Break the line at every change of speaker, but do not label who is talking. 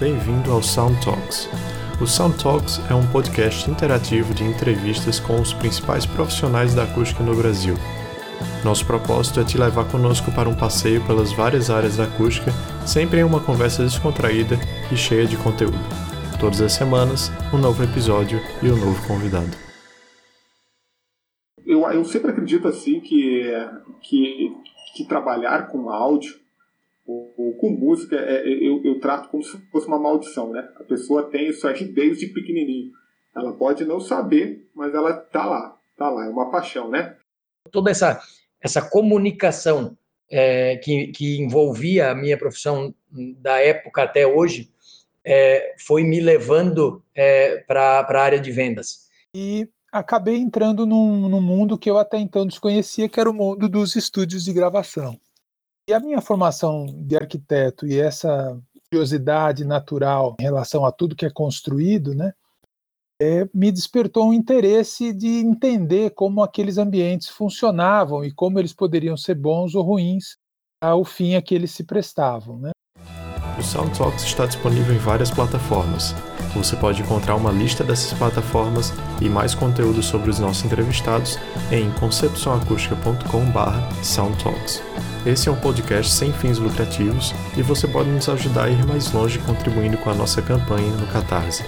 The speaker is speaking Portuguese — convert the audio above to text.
Bem-vindo ao Sound Talks. O Sound Talks é um podcast interativo de entrevistas com os principais profissionais da acústica no Brasil. Nosso propósito é te levar conosco para um passeio pelas várias áreas da acústica, sempre em uma conversa descontraída e cheia de conteúdo. Todas as semanas, um novo episódio e um novo convidado.
Eu, eu sempre acredito assim que, que, que trabalhar com áudio com música, é, é, eu, eu, trato como se fosse uma maldição, né? A pessoa tem isso aí desde pequenininho. Ela pode não saber, mas ela tá lá, tá lá, é uma paixão, né?
Toda essa, essa comunicação é, que, que envolvia a minha profissão da época até hoje é, foi me levando é, para a área de vendas.
E acabei entrando num, num mundo que eu até então desconhecia, que era o mundo dos estúdios de gravação. E a minha formação de arquiteto e essa curiosidade natural em relação a tudo que é construído, né, é, me despertou um interesse de entender como aqueles ambientes funcionavam e como eles poderiam ser bons ou ruins ao fim a que eles se prestavam. Né?
O Sound Talks está disponível em várias plataformas. Você pode encontrar uma lista dessas plataformas e mais conteúdo sobre os nossos entrevistados em concepçãoacústica.com/soundtalks. Esse é um podcast sem fins lucrativos e você pode nos ajudar a ir mais longe contribuindo com a nossa campanha no Catarse.